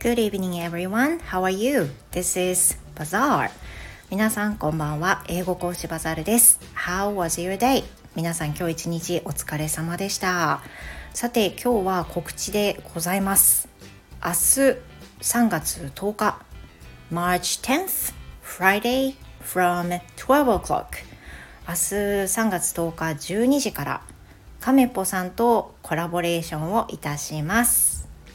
Good evening everyone. How are you? This is Bazaar. 皆さんこんばんは。英語講師バザールです。How was your day? 皆さん今日一日お疲れ様でした。さて今日は告知でございます。明日3月10日 March 10th Friday from 12 o'clock 明日3月10日12時からカメポさんとコラボレーションをいたします。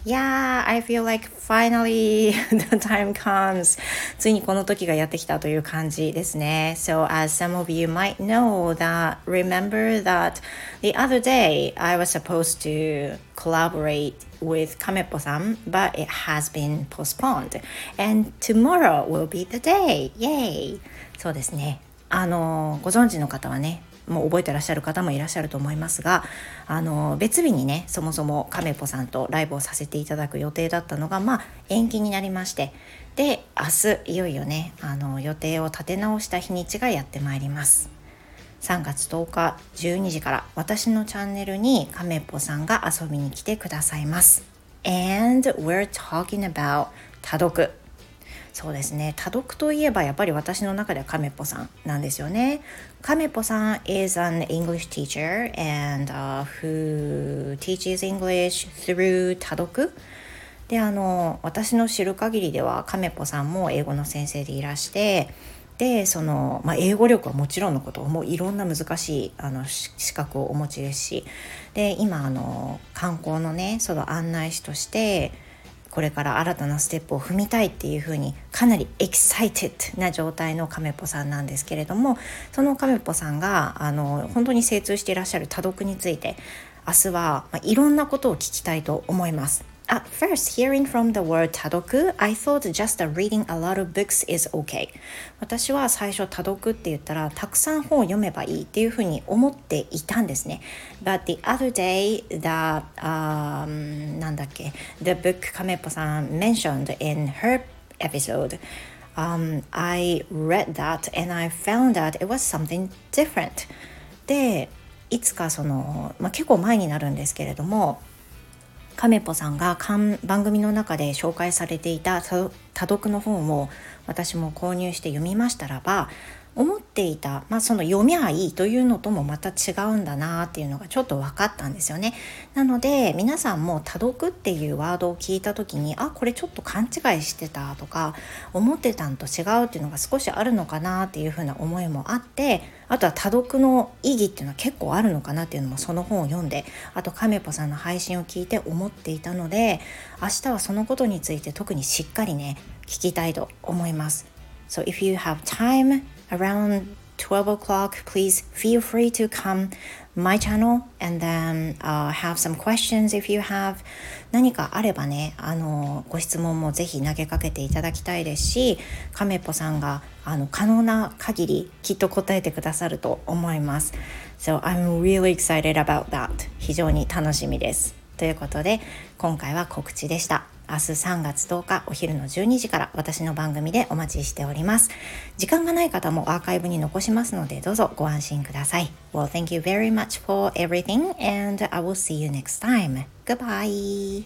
Yeah, I feel like finally the time comes. ついにこの時がやってきたという感じですね。So as some of you might know that, remember that the other day I was supposed to collaborate with Kamepo-san, but it has been postponed. And tomorrow will be the day. Yay! そうですね。あの、ご存知の方はね、 もう覚えてらっしゃる方もいらっしゃると思いますがあの別日にねそもそもカメポさんとライブをさせていただく予定だったのがまあ延期になりましてで明日いよいよねあの予定を立て直した日にちがやってまいります。3月10日12時から私のチャンネルにカメポさんが遊びに来てくださいます。And we're talking about 多読そうですね。多読といえばやっぱり私の中ではカメポさんなんですよね。カメポさん is an English teacher and、uh, who teaches English through 多読。であの私の知る限りではカメポさんも英語の先生でいらしてでその、まあ、英語力はもちろんのこともういろんな難しいあの資格をお持ちですし。で今あの観光のねその案内士としてこれから新たなステップを踏みたいっていうふうにかなり excited な状態のカメポさんなんですけれどもそのカメポさんがあの本当に精通していらっしゃる多読について明日は、まあ、いろんなことを聞きたいと思います。At first, hearing from the word 多読 I thought just reading a lot of books is okay. 私は最初多読って言ったらたくさん本を読めばいいっていうふうに思っていたんですね。But the other day, the、um, なんだっけ The book 亀ぽさん mentioned in her episode um, I read that and I found that it was something different でいつかその、まあ、結構前になるんですけれどもカメポさんが番組の中で紹介されていた多読の本を私も購入して読みましたらば思っていた、まあ、その読みゃいいというのともまた違うんだなっていうのがちょっと分かったんですよね。なので皆さんも多読っていうワードを聞いた時にあこれちょっと勘違いしてたとか思ってたんと違うっていうのが少しあるのかなっていうふうな思いもあってあとは多読の意義っていうのは結構あるのかなっていうのもその本を読んであとカメポさんの配信を聞いて思っていたので明日はそのことについて特にしっかりね聞きたいと思います。So if you have time around 12 o'clock, please feel free to come my channel and then、uh, have some questions if you have 何かあればねあのご質問もぜひ投げかけていただきたいですしカメポさんがあの可能な限りきっと答えてくださると思います So I'm really excited about that 非常に楽しみですということで今回は告知でした明日3月10日お昼の12時から私の番組でお待ちしております。時間がない方もアーカイブに残しますのでどうぞご安心ください。Well, thank you very much for everything and I will see you next time. Goodbye!